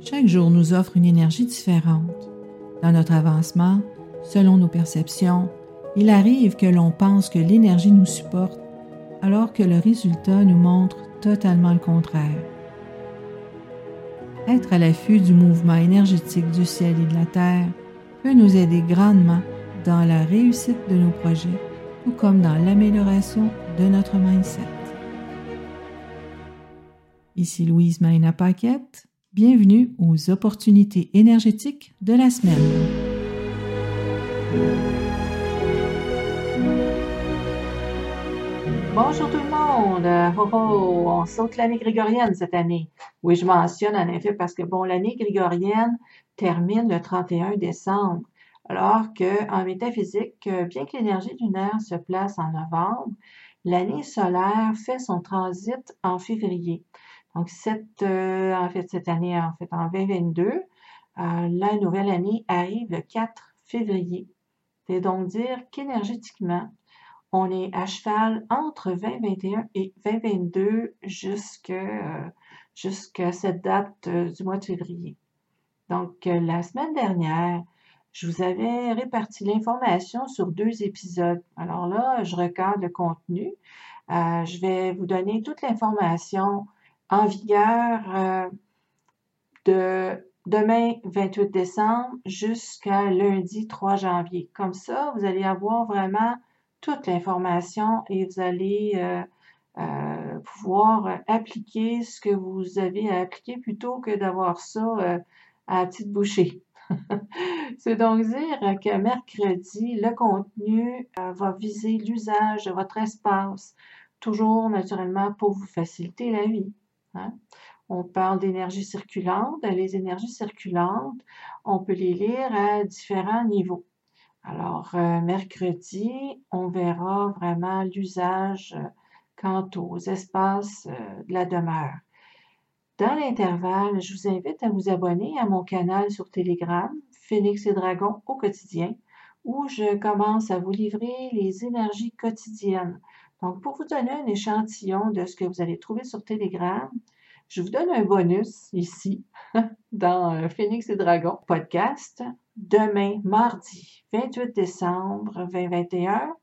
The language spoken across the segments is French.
Chaque jour nous offre une énergie différente. Dans notre avancement, selon nos perceptions, il arrive que l'on pense que l'énergie nous supporte alors que le résultat nous montre totalement le contraire. Être à l'affût du mouvement énergétique du ciel et de la terre peut nous aider grandement dans la réussite de nos projets, tout comme dans l'amélioration de notre mindset. Ici Louise Maïna Paquette. Bienvenue aux opportunités énergétiques de la semaine. Bonjour tout le monde! Oh, oh, on saute l'année grégorienne cette année. Oui, je mentionne en effet parce que, bon, l'année grégorienne termine le 31 décembre, alors qu'en métaphysique, bien que l'énergie lunaire se place en novembre, l'année solaire fait son transit en février. Donc, cette, euh, en fait, cette année, en fait, en 2022, euh, la nouvelle année arrive le 4 février. C'est donc dire qu'énergétiquement, on est à cheval entre 2021 et 2022 jusqu'à euh, jusqu'à cette date du mois de février. Donc, la semaine dernière, je vous avais réparti l'information sur deux épisodes. Alors là, je regarde le contenu. je vais vous donner toute l'information en vigueur euh, de demain 28 décembre jusqu'à lundi 3 janvier. Comme ça, vous allez avoir vraiment toute l'information et vous allez euh, euh, pouvoir appliquer ce que vous avez à appliquer plutôt que d'avoir ça à petite bouchée. C'est donc dire que mercredi, le contenu va viser l'usage de votre espace, toujours naturellement pour vous faciliter la vie. Hein. On parle d'énergie circulante. Les énergies circulantes, on peut les lire à différents niveaux. Alors, euh, mercredi, on verra vraiment l'usage euh, quant aux espaces euh, de la demeure. Dans l'intervalle, je vous invite à vous abonner à mon canal sur Telegram, Phoenix et Dragon au quotidien, où je commence à vous livrer les énergies quotidiennes donc, pour vous donner un échantillon de ce que vous allez trouver sur Telegram, je vous donne un bonus ici dans euh, Phoenix et Dragon podcast demain, mardi 28 décembre 2021.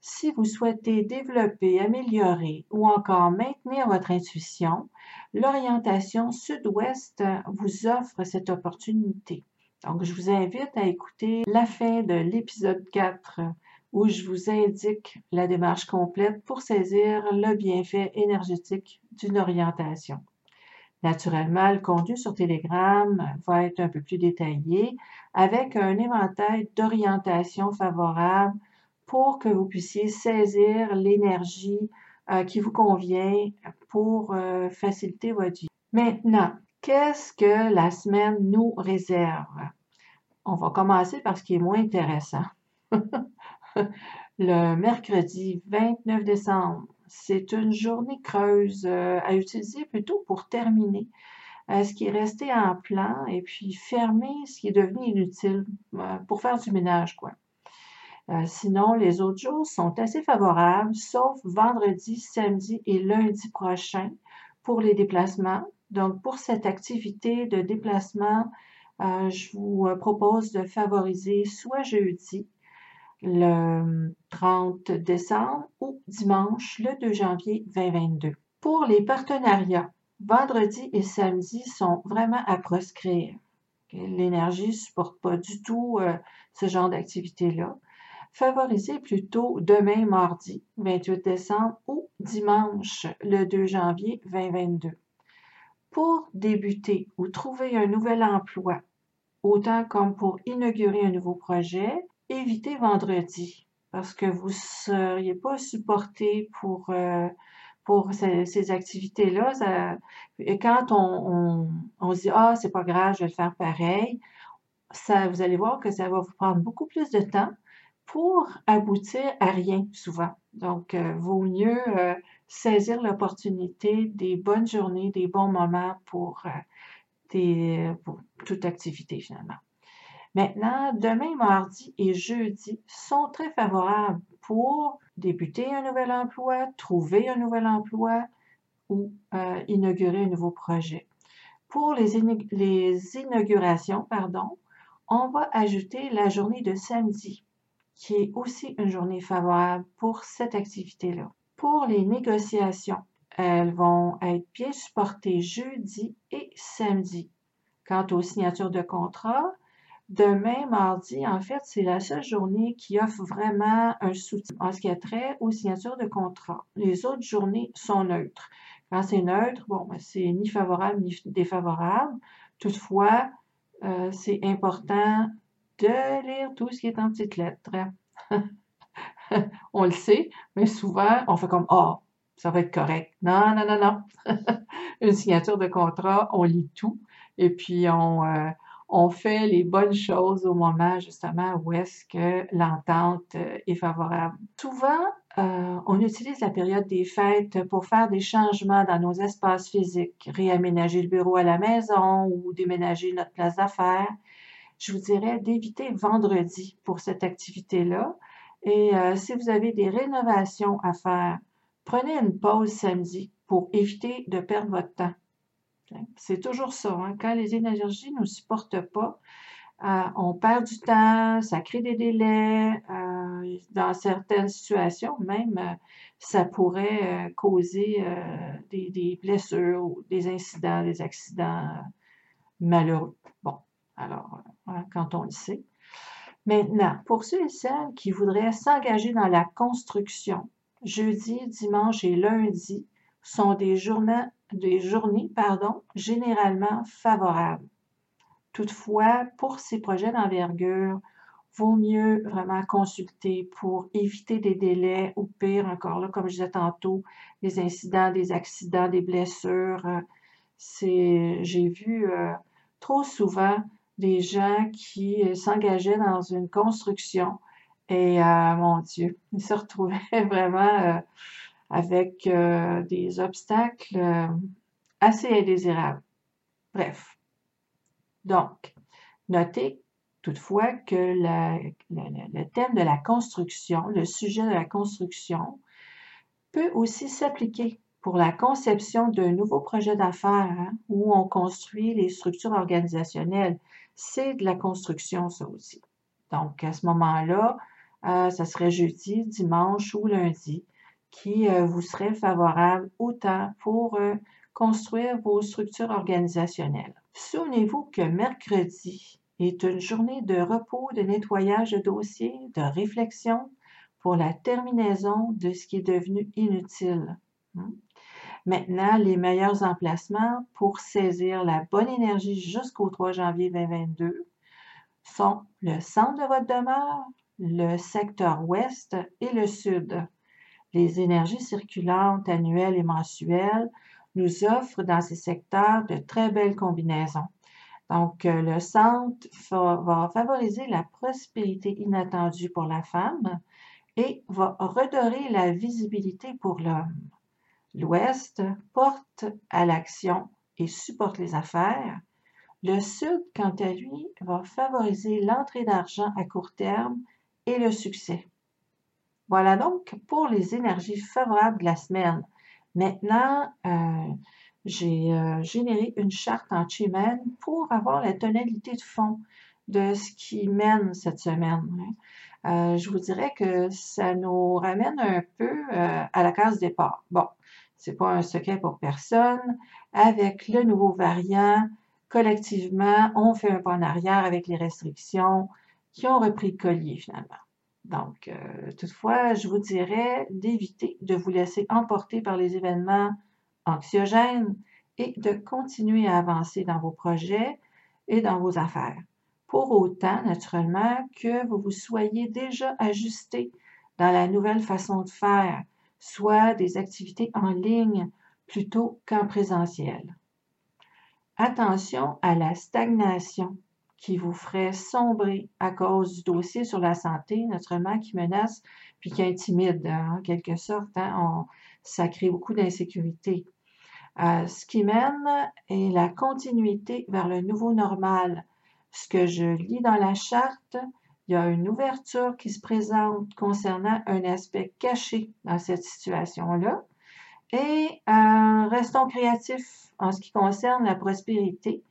Si vous souhaitez développer, améliorer ou encore maintenir votre intuition, l'orientation sud-ouest vous offre cette opportunité. Donc, je vous invite à écouter la fin de l'épisode 4 où je vous indique la démarche complète pour saisir le bienfait énergétique d'une orientation. Naturellement, le contenu sur Telegram va être un peu plus détaillé avec un éventail d'orientations favorables pour que vous puissiez saisir l'énergie euh, qui vous convient pour euh, faciliter votre vie. Maintenant, qu'est-ce que la semaine nous réserve? On va commencer par ce qui est moins intéressant. le mercredi 29 décembre. C'est une journée creuse euh, à utiliser plutôt pour terminer euh, ce qui est resté en plan et puis fermer ce qui est devenu inutile euh, pour faire du ménage, quoi. sinon, les autres jours sont assez favorables, sauf vendredi, samedi et lundi prochain pour les déplacements. Donc, pour cette activité de déplacement, je vous propose de favoriser soit jeudi, le 30 décembre ou dimanche le 2 janvier 2022. Pour les partenariats, vendredi et samedi sont vraiment à proscrire. L'énergie ne supporte pas du tout euh, ce genre d'activité-là. Favorisez plutôt demain mardi 28 décembre ou dimanche le 2 janvier 2022. Pour débuter ou trouver un nouvel emploi, autant comme pour inaugurer un nouveau projet, évitez vendredi parce que vous ne seriez pas supporté pour, euh, pour ces, activités-là. Et quand on, on, se dit Ah, c'est pas grave, je vais le faire pareil, ça, vous allez voir que ça va vous prendre beaucoup plus de temps pour aboutir à rien souvent. Donc, euh, vaut mieux euh, saisir l'opportunité des bonnes journées, des bons moments pour, des, pour toute activité finalement. Maintenant, demain, mardi et jeudi sont très favorables pour débuter un nouvel emploi, trouver un nouvel emploi ou euh, inaugurer un nouveau projet. Pour les, les inaugurations, pardon, on va ajouter la journée de samedi, qui est aussi une journée favorable pour cette activité-là. Pour les négociations, elles vont être bien supportées jeudi et samedi. Quant aux signatures de contrat, demain, mardi, en fait, c'est la seule journée qui offre vraiment un soutien en ce qui a trait aux signatures de contrat. Les autres journées sont neutres. Quand c'est neutre, bon, ben, c'est ni favorable ni défavorable. Toutefois, euh, c'est important de lire tout ce qui est en petites lettres. on le sait, mais souvent, on fait comme Ah, oh, ça va être correct. Non, non, non, non. Une signature de contrat, on lit tout et puis on, euh, on fait les bonnes choses au moment justement où est-ce que l'entente euh, est favorable. Souvent, euh, on utilise la période des fêtes pour faire des changements dans nos espaces physiques, réaménager le bureau à la maison ou déménager notre place d'affaires. Je vous dirais d'éviter vendredi pour cette activité-là. Et euh, si vous avez des rénovations à faire, prenez une pause samedi pour éviter de perdre votre temps. C'est toujours ça. Hein. Quand les énergies ne nous supportent pas, euh, on perd du temps, ça crée des délais. Euh, dans certaines situations, même, ça pourrait causer des, blessures, des incidents, des accidents malheureux. Bon, alors, hein, quand on le sait. Maintenant, pour ceux et celles qui voudraient s'engager dans la construction, jeudi, dimanche et lundi sont des journées, généralement favorables. Toutefois, pour ces projets d'envergure, vaut mieux vraiment consulter pour éviter des délais ou pire encore comme je disais tantôt, des incidents, des accidents, des blessures. C'est, j'ai vu euh, trop souvent des gens qui euh, s'engageaient dans une construction et euh, mon Dieu, ils se retrouvaient vraiment avec des obstacles assez indésirables. Bref, donc, notez toutefois que le thème de la construction, le sujet de la construction, peut aussi s'appliquer pour la conception d'un nouveau projet d'affaires hein, où on construit les structures organisationnelles. C'est de la construction, ça aussi. Donc, à ce moment-là, euh, ça serait jeudi, dimanche ou lundi qui euh, vous serait favorable autant pour euh, construire vos structures organisationnelles. Souvenez-vous que mercredi est une journée de repos, de nettoyage de dossiers, de réflexion pour la terminaison de ce qui est devenu inutile. Hmm? Maintenant, les meilleurs emplacements pour saisir la bonne énergie jusqu'au 3 janvier 2022 sont le centre de votre demeure, le secteur ouest et le sud. Les énergies circulantes annuelles et mensuelles nous offre dans ces secteurs de très belles combinaisons. Donc, euh, le centre va favoriser la prospérité inattendue pour la femme et va redorer la visibilité pour l'homme. L'Ouest porte à l'action et supporte les affaires. Le Sud, quant à lui, va favoriser l'entrée d'argent à court terme et le succès. Voilà donc pour les énergies favorables de la semaine. Maintenant, euh, j'ai euh, généré une charte en Chimen pour avoir la tonalité de fond de ce qui mène cette semaine. Euh, je vous dirais que ça nous ramène un peu à la case départ. Bon, c'est pas un secret pour personne. Avec le nouveau variant, collectivement, on fait un pas en arrière avec les restrictions qui ont repris le collier finalement. Donc, euh, toutefois, je vous dirais d'éviter de vous laisser emporter par les événements anxiogènes et de continuer à avancer dans vos projets et dans vos affaires. Pour autant, naturellement, que vous vous soyez déjà ajusté dans la nouvelle façon de faire, soit des activités en ligne plutôt qu'en présentiel. Attention à la stagnation qui vous ferait sombrer à cause du dossier sur la santé, naturellement, qui menace puis qui intimide, hein, en quelque sorte. Hein, ça crée beaucoup d'insécurité. Euh, ce qui mène est la continuité vers le nouveau normal. Ce que je lis dans la charte, il y a une ouverture qui se présente concernant un aspect caché dans cette situation-là et un restons créatifs en ce qui concerne la prospérité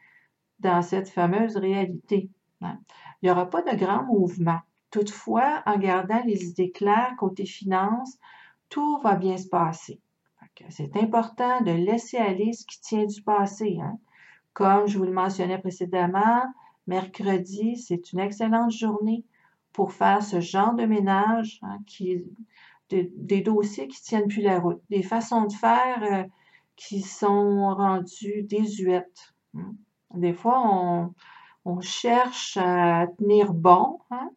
dans cette fameuse réalité. Hein. Il n'y aura pas de grand mouvement. Toutefois, en gardant les idées claires côté finances, tout va bien se passer. C'est important de laisser aller ce qui tient du passé. Hein. Comme je vous le mentionnais précédemment, mercredi, c'est une excellente journée pour faire ce genre de ménage, hein, des dossiers qui tiennent plus la route, des façons de faire euh, qui sont rendues désuètes. Hein. Des fois, on, on, cherche à tenir bon, hein,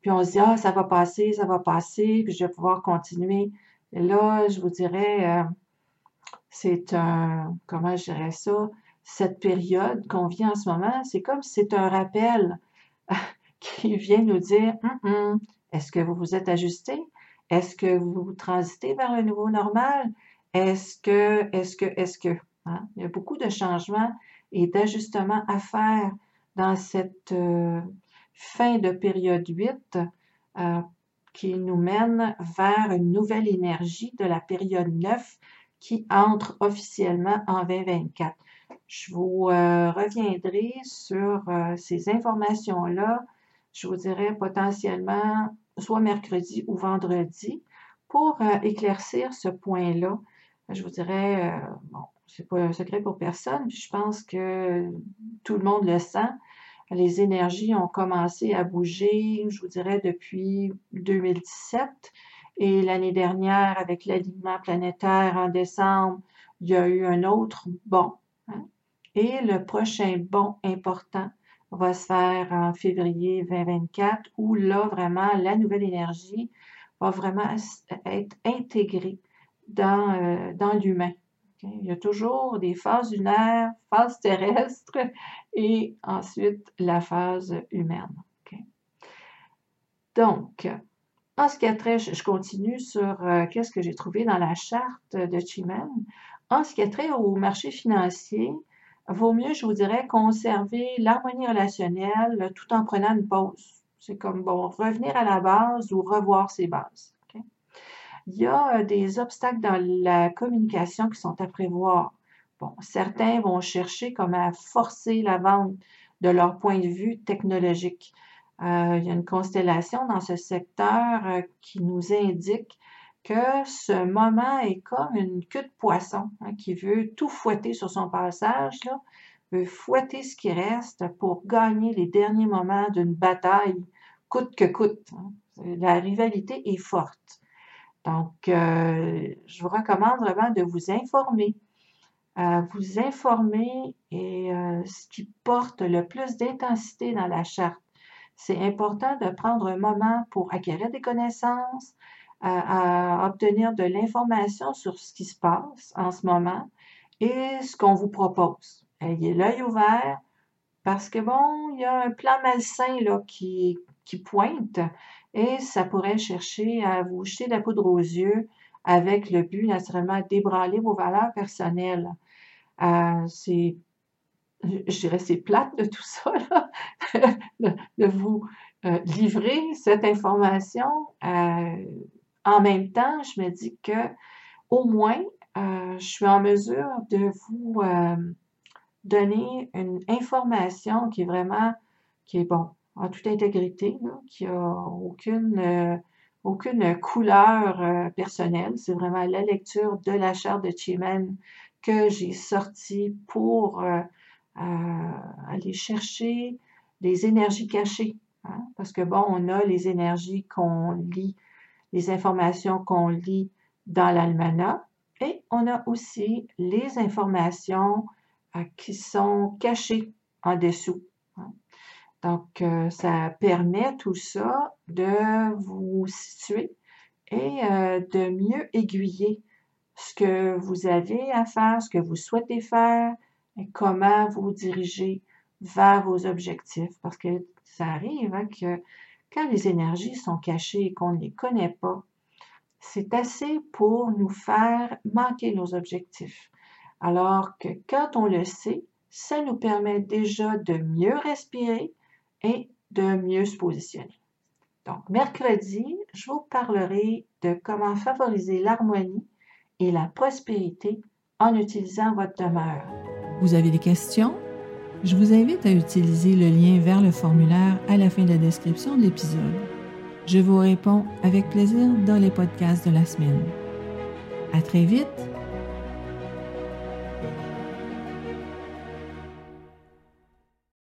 puis on se dit, ah, ça va passer, ça va passer, puis je vais pouvoir continuer. Et là, je vous dirais, euh, c'est un, comment je dirais ça, cette période qu'on vit en ce moment, c'est comme si c'est un rappel qui vient nous dire, hum, hum, est-ce que vous vous êtes ajusté? Est-ce que vous transitez vers un nouveau normal? Est-ce que, est-ce que, est-ce que? Hein? Il y a beaucoup de changements et d'ajustements à faire dans cette euh, fin de période 8 euh, qui nous mène vers une nouvelle énergie de la période 9 qui entre officiellement en 2024. Je vous euh, reviendrai sur euh, ces informations-là, je vous dirais potentiellement soit mercredi ou vendredi, pour euh, éclaircir ce point-là. Je vous dirais, bon, c'est pas un secret pour personne, je pense que tout le monde le sent. Les énergies ont commencé à bouger, je vous dirais, depuis 2017. Et l'année dernière, avec l'alignement planétaire en décembre, il y a eu un autre bond. Et le prochain bond important va se faire en février 2024, où là, vraiment, la nouvelle énergie va vraiment être intégrée dans, euh, dans l'humain. Il y a toujours des phases lunaires, phases terrestres et ensuite la phase humaine. Donc, en ce qui a trait, je continue sur euh, qu'est-ce que j'ai trouvé dans la charte de Chimen. En ce qui a trait au marché financier, vaut mieux, je vous dirais, conserver l'harmonie relationnelle tout en prenant une pause. C'est comme, bon, revenir à la base ou revoir ses bases. Il y a euh, des obstacles dans la communication qui sont à prévoir. Bon, certains vont chercher comme à forcer la vente de leur point de vue technologique. Euh, il y a une constellation dans ce secteur euh, qui nous indique que ce moment est comme une queue de poisson hein, qui veut tout fouetter sur son passage, veut fouetter ce qui reste pour gagner les derniers moments d'une bataille, coûte que coûte. Hein. La rivalité est forte. Donc, euh, je vous recommande vraiment de vous informer. vous informer et ce qui porte le plus d'intensité dans la charte c'est important de prendre un moment pour acquérir des connaissances, à, obtenir de l'information sur ce qui se passe en ce moment et ce qu'on vous propose. Ayez l'œil ouvert parce que bon, il y a un plan malsain là, qui, qui pointe et ça pourrait chercher à vous jeter de la poudre aux yeux avec le but naturellement d'ébranler vos valeurs personnelles. Euh, c'est je dirais, c'est plate de tout ça, de, vous euh, livrer cette information. Euh, en même temps, je me dis que au moins, euh, je suis en mesure de vous donner une information qui est vraiment, qui est bon, en toute intégrité, qui a aucune, aucune couleur personnelle. C'est vraiment la lecture de la charte de Chimen que j'ai sortie pour aller chercher les énergies cachées. Hein, parce que bon, on a les énergies qu'on lit, les informations qu'on lit dans l'almanach, et on a aussi les informations euh, qui sont cachées en dessous. Donc, euh, ça permet tout ça de vous situer et euh, de mieux aiguiller ce que vous avez à faire, ce que vous souhaitez faire, comment vous dirigez vers vos objectifs. Parce que ça arrive hein, que quand les énergies sont cachées et qu'on ne les connaît pas, c'est assez pour nous faire manquer nos objectifs. Alors que quand on le sait, ça nous permet déjà de mieux respirer et de mieux se positionner. Donc, mercredi, je vous parlerai de comment favoriser l'harmonie et la prospérité en utilisant votre demeure. Vous avez des questions? Je vous invite à utiliser le lien vers le formulaire à la fin de la description de l'épisode. Je vous réponds avec plaisir dans les podcasts de la semaine. À très vite